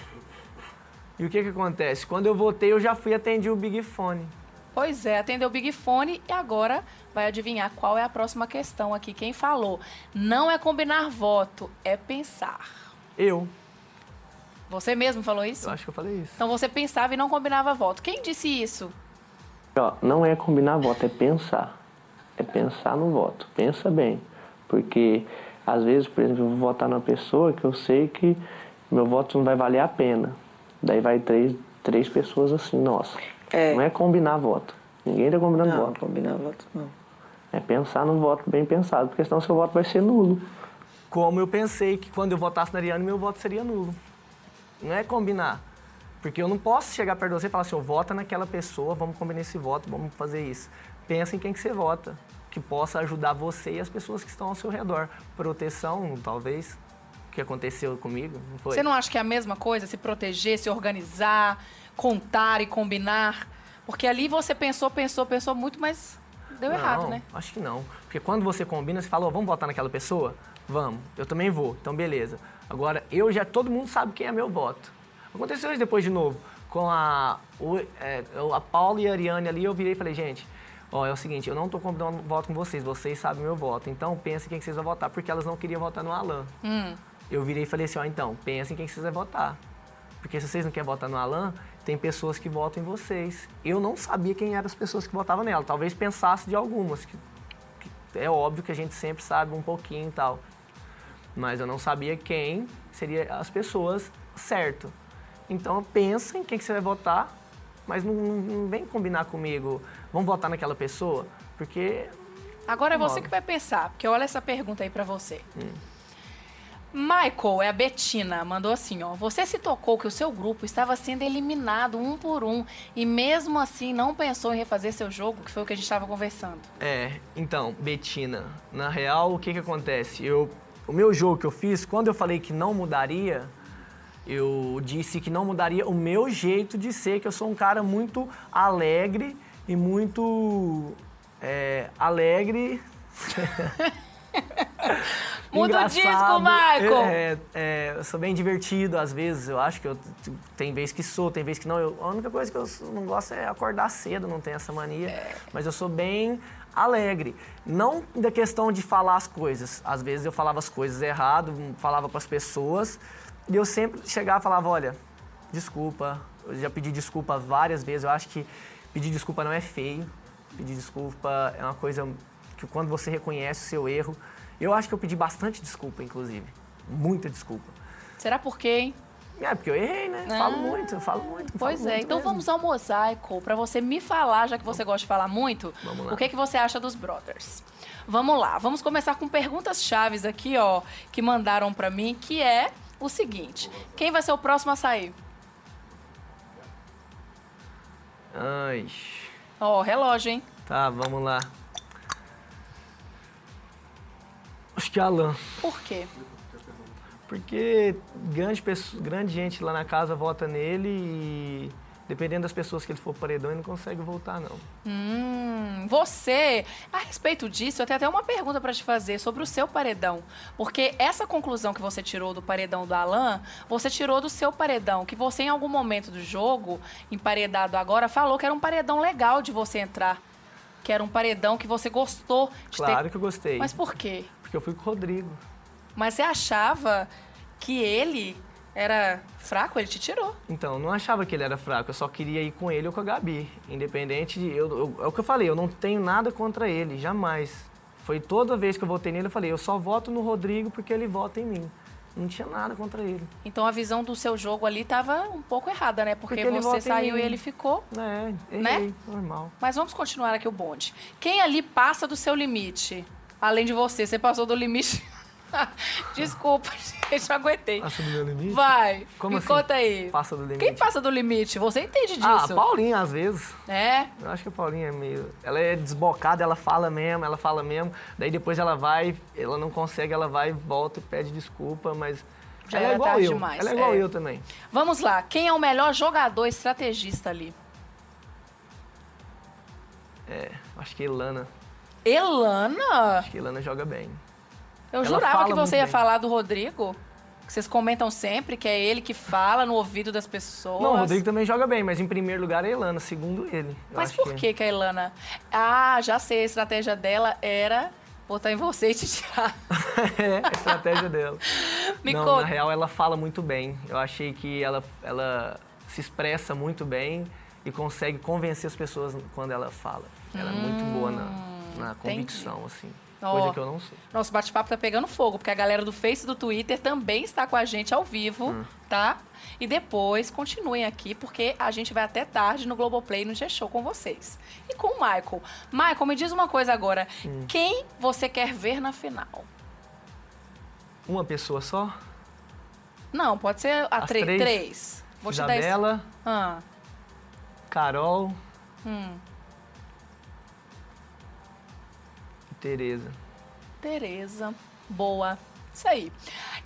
E o que que acontece? Quando eu votei, eu já fui atender o Big Fone. Pois é, atendeu o Big Fone e agora vai adivinhar qual é a próxima questão aqui. Quem falou? Não é combinar voto, é pensar. Eu. Você mesmo falou isso? Eu acho que eu falei isso. Então você pensava e não combinava voto. Quem disse isso? Ó, não é combinar voto, é pensar. É pensar no voto. Pensa bem. Porque, às vezes, por exemplo, eu vou votar numa pessoa que eu sei que meu voto não vai valer a pena. Daí vai três, três pessoas assim, nossa. Não é combinar voto. Ninguém está combinando Não, voto. combinar voto não. É pensar no voto bem pensado, porque senão seu voto vai ser nulo. Como eu pensei que quando eu votasse na Ariane, meu voto seria nulo. Não é combinar. Porque eu não posso chegar perto de você e falar assim, eu vota naquela pessoa, vamos combinar esse voto, vamos fazer isso. Pensa em quem que você vota, que possa ajudar você e as pessoas que estão ao seu redor. Proteção, talvez, que aconteceu comigo, não foi? Você não acha que é a mesma coisa? Se proteger, se organizar, contar e combinar? Porque ali você pensou, pensou, pensou muito, mas deu errado, Não, né? Acho que não. Porque quando você combina, você fala, ó, vamos votar naquela pessoa? Vamos. Eu também vou. Então, beleza. Agora, eu já, todo mundo sabe quem é meu voto. Aconteceu isso depois de novo. Com a, o, é, a Paula e a Ariane ali, eu virei e falei, gente, ó, é o seguinte, eu não tô combinando voto com vocês, vocês sabem meu voto. Então, pensem quem que vocês vão votar, porque elas não queriam votar no Alan. Hum. Eu virei e falei assim, ó, então, pensem quem que vocês vão votar. Porque se vocês não querem votar no Alan, tem pessoas que votam em vocês. Eu não sabia quem eram as pessoas que votavam nela. Talvez pensasse de algumas. Que, que é óbvio que a gente sempre sabe um pouquinho e tal. Mas eu não sabia quem seria as pessoas certo. Então pensa em quem que você vai votar, mas não, não- vem combinar comigo. Vamos votar naquela pessoa? Porque Agora é você que vai pensar, porque olha essa pergunta aí pra você. Hum. Michael, é a Betina, mandou assim, ó. Você se tocou que o seu grupo estava sendo eliminado um por um e mesmo assim não pensou em refazer seu jogo, que foi o que a gente estava conversando. É, então, Betina, na real, o que que acontece? Eu, o meu jogo que eu fiz, quando eu falei que não mudaria, eu disse que não mudaria o meu jeito de ser, que eu sou um cara muito alegre e muito é, alegre. Muda o disco, engraçado. Michael! É, é, eu sou bem divertido às vezes, eu acho que eu tem vez que sou, tem vez que não. Eu- a única coisa que eu não gosto é acordar cedo, não tenho essa mania. É. Mas eu sou bem alegre. Não da questão de falar as coisas. Às vezes eu falava as coisas errado, falava para as pessoas, e eu sempre chegava e falava, olha, desculpa. Eu já pedi desculpa várias vezes. Eu acho que pedir desculpa não é feio. Pedir desculpa é uma coisa que quando você reconhece o seu erro, eu acho que eu pedi bastante desculpa, inclusive. Muita desculpa. Será por quê, hein? É, porque eu errei, né? Ah. Falo muito, eu falo muito. Pois falo é, muito então mesmo. vamos ao mosaico, pra você me falar, já que você gosta de falar muito, Vamos lá. o que, que você acha dos Brothers. Vamos lá, vamos começar com perguntas chaves aqui, ó, que mandaram pra mim, que é o seguinte: quem vai ser o próximo a sair? Ai, Ó, relógio, hein? tá, vamos lá. Acho que é Alan. Por quê? Porque grande, pessoa, grande gente lá na casa vota nele e dependendo das pessoas que ele for paredão, ele não consegue voltar, não. Hum, você, a respeito disso, eu tenho até uma pergunta pra te fazer sobre o seu paredão. Porque essa conclusão que você tirou do paredão do Alan, você tirou do seu paredão, que você em algum momento do jogo, emparedado agora, falou que era um paredão legal de você entrar. Que era um paredão que você gostou de Claro ter. que eu gostei. Mas por quê? Porque eu fui com o Rodrigo. Mas você achava que ele era fraco? Ele te tirou. Então, não achava que ele era fraco, eu só queria ir com ele ou com a Gabi. Independente de. Eu, eu- é o que eu falei, eu não tenho nada contra ele, jamais. Foi toda vez que eu votei nele, eu falei, eu só voto no Rodrigo porque ele vota em mim. Não tinha nada contra ele. Então a visão do seu jogo ali tava um pouco errada, né? Porque, Porque você saiu e ele ficou. É, errei, Né? normal. Mas vamos continuar aqui o bonde. Quem ali passa do seu limite? Além de você, você passou do limite. Desculpa, gente, não aguentei. Passa do meu limite? Vai, Como me assim? conta aí. Passa do limite? Quem passa do limite? Você entende disso? Ah, a Paulinha, às vezes. É? Eu acho que a Paulinha é meio. Ela é desbocada, ela fala mesmo, ela fala mesmo. Daí depois ela vai, ela não consegue, ela vai, volta e pede desculpa, mas. Já ela é igual eu. demais, ela é igual é. eu também. Vamos lá. Quem é o melhor jogador estrategista ali? É, acho que Ilana. Elana? Acho que Elana joga bem. Eu Ela jurava que você ia bem. falar do Rodrigo. Que vocês comentam sempre que é ele que fala no ouvido das pessoas. Não, o Rodrigo também joga bem, mas em primeiro lugar é a Elana, segundo ele. Mas por que que a Elana... Ah, já sei, a estratégia dela era botar em você e te tirar. é a estratégia dela. Me não, conta. na real ela fala muito bem. Eu achei que ela, ela se expressa muito bem e consegue convencer as pessoas quando ela fala. Ela é muito boa na, na convicção, assim. Ó, Coisa que eu não sou. Nosso bate-papo tá pegando fogo, porque a galera do Face e do Twitter também está com a gente ao vivo, Hum. tá? E depois continuem aqui, porque a gente vai até tarde no Globoplay, no G-Show com vocês. E com o Michael. Michael, me diz uma coisa agora. Hum. Quem você quer ver na final? Uma pessoa só? Não, pode ser a três? três. Vou te dar esse- Isabela, Ah, Carol hum. Tereza. Tereza. Boa. Isso aí.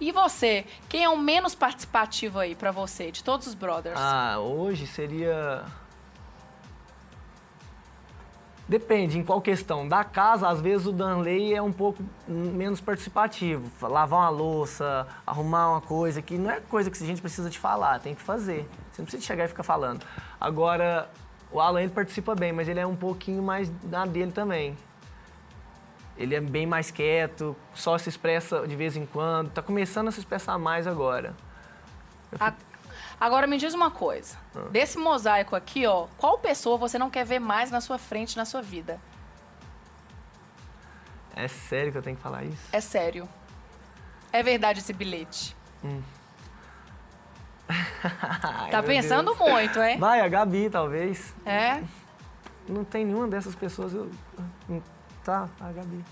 E você? Quem é o menos participativo aí pra você, de todos os brothers? Ah, hoje seria. Depende, em qual questão. Da casa, às vezes o Danley é um pouco menos participativo. Lavar uma louça, arrumar uma coisa que não é coisa que a gente precisa de falar, tem que fazer. Você não precisa chegar e ficar falando. Agora, o Alan ele participa bem, mas ele é um pouquinho mais na dele também. Ele é bem mais quieto, só se expressa de vez em quando. Tá começando a se expressar mais agora. A- Agora me diz uma coisa. Ah. Desse mosaico aqui, ó, qual pessoa você não quer ver mais na sua frente, na sua vida? É sério que eu tenho que falar isso? É sério. É verdade esse bilhete. Hum. Ai, Tá pensando Deus. muito, hein? Vai, a Gabi, talvez. É? Não tem nenhuma dessas pessoas. Eu... Tá, a Gabi.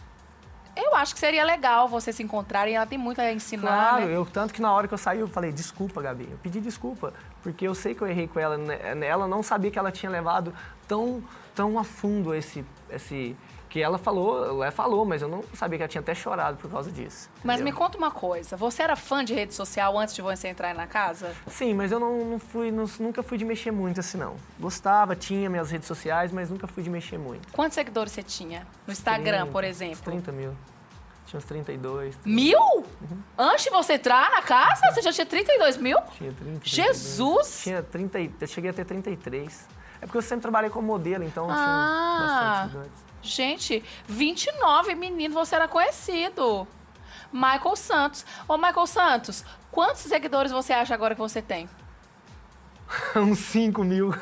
Eu acho que seria legal vocês se encontrarem. Ela tem muito a ensinar, Claro, né? eu, tanto que na hora que eu saí, eu falei, desculpa, Gabi. Eu pedi desculpa, porque eu sei que eu errei com ela. né? Ela não sabia que ela tinha levado tão, tão a fundo esse. esse que ela falou, ela falou, mas eu não sabia que ela tinha até chorado por causa disso. Mas me entendeu? conta uma coisa. Você era fã de rede social antes de você entrar na casa? Sim, mas eu não, não fui, não- nunca fui de mexer muito assim, não. Gostava, tinha minhas redes sociais, mas nunca fui de mexer muito. Quantos seguidores você tinha? No Instagram, 30, por uns exemplo? 30 mil. Tinha uns 32. Mil? Antes de você entrar na casa, você já tinha 32 mil? Tinha 30. Jesus! Tinha 30, e- eu cheguei a ter 33. É porque eu sempre trabalhei como modelo, então Ah. tinha bastante seguidores. Gente, 29, menino, você era conhecido. Michael Santos. Ô, Michael Santos, quantos seguidores você acha agora que você tem? Uns 5 mil.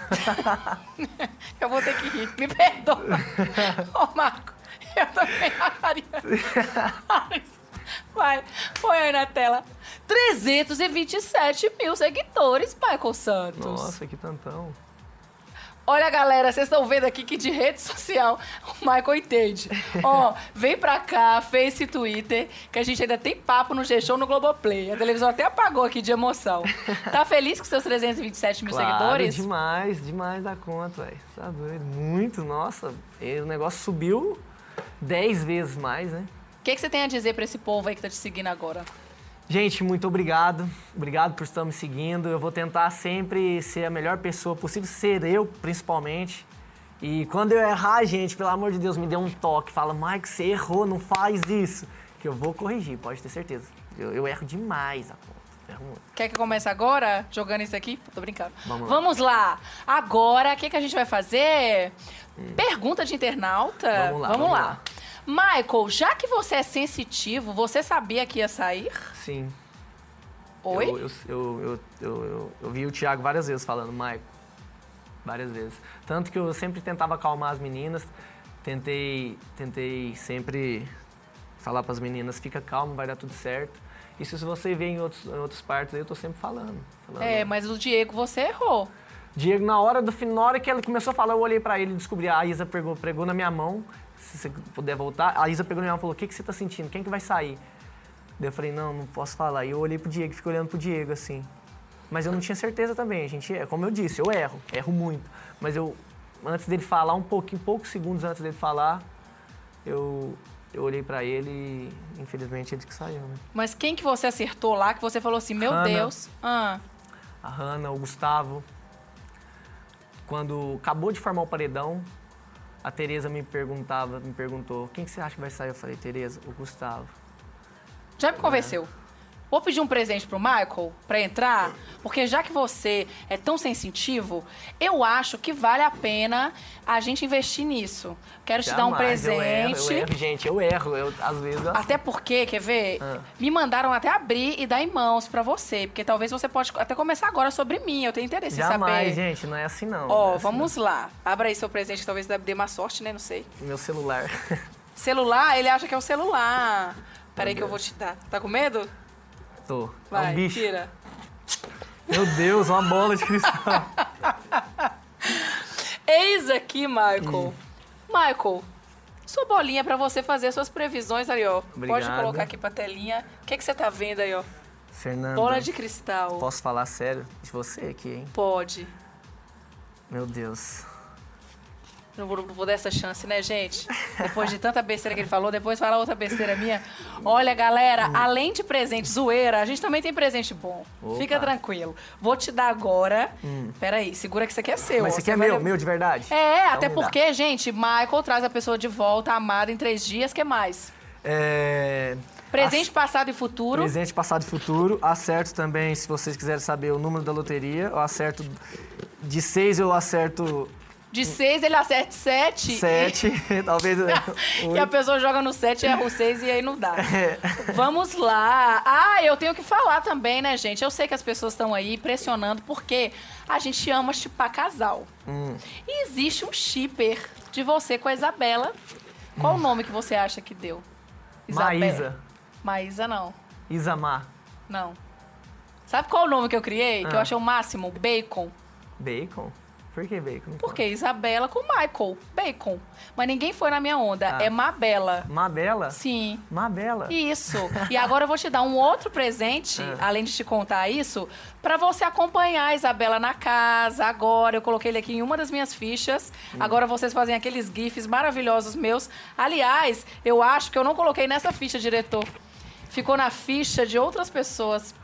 Eu vou ter que rir. Me perdoa. Ô, Marco, eu também acharia. Vai, põe aí na tela. 327 mil seguidores, Michael Santos. Nossa, que tantão. Olha, galera, vocês estão vendo aqui que de rede social o Michael entende. Ó, vem pra cá, Face e Twitter, que a gente ainda tem papo no G-Show no Globoplay. A televisão até apagou aqui de emoção. Tá feliz com seus 327 mil claro, seguidores? demais, demais da conta, velho. Tá doido, muito, nossa. O negócio subiu 10 vezes mais, né? O que, que você tem a dizer pra esse povo aí que tá te seguindo agora? Gente, muito obrigado. Obrigado por estar me seguindo. Eu vou tentar sempre ser a melhor pessoa possível, ser eu, principalmente. E quando eu errar, gente, pelo amor de Deus, me dê um toque. Fala, Mike, você errou, não faz isso. Que eu vou corrigir, pode ter certeza. Eu, eu erro demais a conta. Erro muito. Quer que comece agora, jogando isso aqui? Tô brincando. Vamos lá. lá. Agora, o que, que a gente vai fazer? Pergunta de internauta. Hum. Vamos lá, vamos lá. Michael, já que você é sensitivo, você sabia que ia sair? Sim. Oi? Eu, eu, eu, eu, vi o Thiago várias vezes falando, Maico. Várias vezes. Tanto que eu sempre tentava acalmar as meninas. Tentei, tentei sempre falar para as meninas, fica calmo, vai dar tudo certo. Isso se você vê em, outros, em outras partes aí, eu tô sempre falando. falando. É, mas o Diego você errou. Diego, na hora do na hora que ele começou a falar, eu olhei pra ele e descobri. A Isa pegou, pregou na minha mão. Se você puder voltar. A Isa pegou minha mão e falou: O que, que você tá sentindo? Quem que vai sair? Daí eu falei: Não, não posso falar. E eu olhei pro Diego, fiquei olhando pro Diego assim. Mas eu não tinha certeza também. A gente, é como eu disse, eu erro, erro muito. Mas eu, antes dele falar, um pouquinho, poucos segundos antes dele falar, eu, eu olhei pra ele e infelizmente ele que saiu, né? Mas quem que você acertou lá que você falou assim, meu Hannah. Deus. Ah, a Hanna, o Gustavo. Quando acabou de formar o paredão, A Tereza me perguntava, me perguntou, quem que você acha que vai sair? Eu falei, Tereza, o Gustavo. Já me convenceu. Vou pedir um presente pro Michael pra entrar, porque já que você é tão sensitivo, eu acho que vale a pena a gente investir nisso. Quero te dar um Jamais, eu erro, presente. Eu erro, gente, eu erro. Eu, às vezes eu... Até porque, quer ver? Ah. Me mandaram até abrir e dar em mãos pra você, porque talvez você pode até começar agora sobre mim. Eu tenho interesse em Jamais, saber. gente, não é assim não. Ó, é assim, vamos lá. Abra aí seu presente, que talvez dê uma sorte, né? Não sei. Meu celular. Celular, ele acha que é o celular. Peraí que eu vou te dar. Tá com medo? Tô. Vai, é um bicho. tira. Meu Deus, uma bola de cristal. Eis aqui, Michael. Hum. Michael, sua bolinha pra você fazer suas previsões aí, ó. Pode Obrigado. colocar aqui pra telinha. O que, que você tá vendo aí, ó? Fernanda. Bola de cristal. Posso falar sério de você aqui, hein? Pode. Meu Deus. Não vou, não vou dar essa chance, né, gente? Depois de tanta besteira que ele falou, depois fala outra besteira minha. Olha, galera, além de presente zoeira, a gente também tem presente bom. Opa. Fica tranquilo. Vou te dar agora. Hum. Peraí, segura que isso aqui é seu. Mas esse aqui é meu, levar- meu de verdade? É, Então até me dá. porque, gente, Michael traz a pessoa de volta, amada, em três dias. que mais? É... Presente passado e futuro. Presente passado e futuro. Acerto também, se vocês quiserem saber o número da loteria. Eu acerto de seis, eu acerto De seis, ele acerta sete. sete. Talvez. E a pessoa joga no 7 e erra o 6 e aí não dá. É. Vamos lá. Ah, eu tenho que falar também, né, gente? Eu sei que as pessoas estão aí pressionando porque a gente ama chipar casal. Hum. E existe um shipper de você com a Isabela. Qual o nome que você acha que deu? Maísa. Maísa não. Isamar. Não. Sabe qual o nome que eu criei? Que eu Ah. achei o máximo? Bacon. Bacon? Por que bacon? Porque Isabela com Michael. Bacon. Mas ninguém foi na minha onda. Ah. É Mabela. Mabela? Sim. Mabela? Isso. E agora eu vou te dar um outro presente, Ah. além de te contar isso, pra você acompanhar a Isabela na casa. Agora eu coloquei ele aqui em uma das minhas fichas. Hum. Agora vocês fazem aqueles gifs maravilhosos meus. Aliás, eu acho que eu não coloquei nessa ficha, diretor. Ficou na ficha de outras pessoas.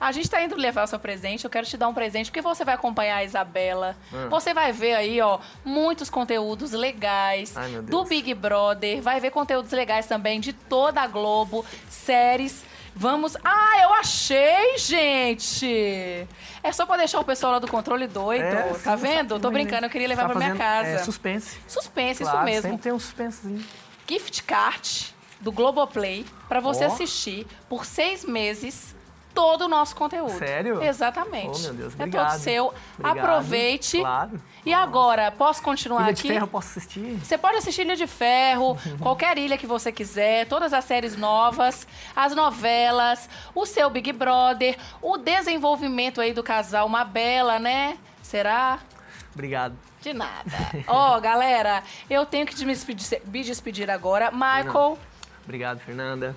A gente tá indo levar o seu presente, eu quero te dar um presente, porque você vai acompanhar a Isabela. Ah. Você vai ver aí, ó, muitos conteúdos legais Ai, do. Big Brother. Vai ver conteúdos legais também de toda a Globo, séries. Vamos. Ah, eu achei, gente! É só pra deixar o pessoal lá do controle doido. É, tá sim, vendo? Tô brincando, eu queria levar Tá pra minha fazendo, casa. É suspense. Suspense, Claro, isso mesmo. Sempre tem um suspensezinho. Gift card do Globoplay pra você Ó. assistir por seis meses todo o nosso conteúdo. Sério? Exatamente. Oh, meu Deus, É obrigado. todo seu. Obrigado. Aproveite. Claro. E agora, posso continuar Ilha aqui? de Ferro posso assistir? Você pode assistir Ilha de Ferro, qualquer ilha que você quiser, todas as séries novas, as novelas, o seu Big Brother, o desenvolvimento aí do casal Mabela, né? Será? Obrigado. De nada. Ó, galera, eu tenho que me despedir, me despedir agora. Michael, Obrigado, Fernanda.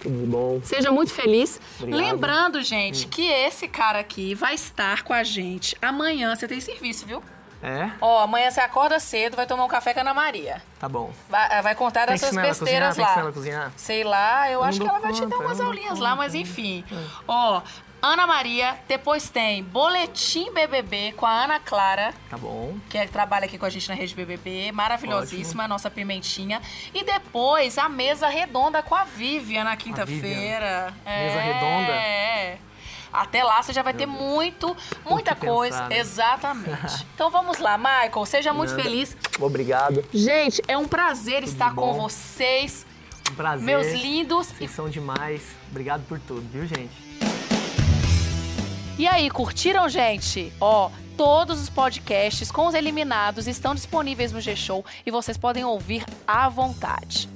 Tudo de bom. seja muito feliz. Obrigado. Lembrando, gente, que esse cara aqui vai estar com a gente amanhã. Você tem serviço, viu? É? Ó, amanhã você acorda cedo, vai tomar um café com a Ana Maria. Tá bom. Vai, vai contar dessas cozinhar? besteiras ela lá. cozinhar? Sei lá, eu Eu acho não que ela vai te dar umas não aulinhas lá, mas enfim. Ó, Ana Maria, depois tem Boletim BBB com a Ana Clara. Tá bom. Que é- trabalha aqui com a gente na Rede BBB, maravilhosíssima, a nossa pimentinha. E depois a mesa redonda com a Vivian na quinta-feira. Mesa É, redonda? É. Até lá você já vai ter muito, muita coisa. pensar, né? Exatamente. então vamos lá, Michael, seja muito feliz. Obrigado. Gente, é um prazer estar com vocês. Um prazer. Meus lindos. Vocês são demais. Obrigado por tudo, viu, gente? E aí, curtiram, gente? Ó, todos os podcasts com os eliminados estão disponíveis no G-Show e vocês podem ouvir à vontade.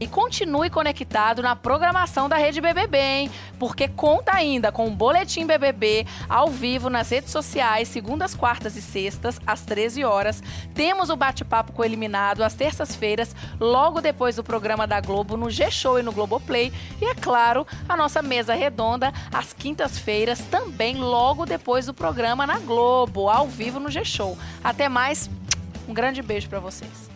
E continue conectado na programação da Rede BBB, hein? Porque conta ainda com o Boletim BBB ao vivo nas redes sociais, segundas, quartas e sextas, às 13 horas. Temos o bate-papo com o eliminado às terças-feiras, logo depois do programa da Globo no G-Show e no Globoplay. E é claro, a nossa mesa redonda às quintas-feiras, também logo depois do programa na Globo, ao vivo no G-Show. Até mais, um grande beijo para vocês.